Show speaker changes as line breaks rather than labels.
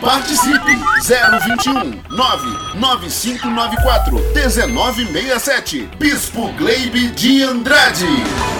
Participe 021 99594 1967 Bispo Gleibe de Andrade.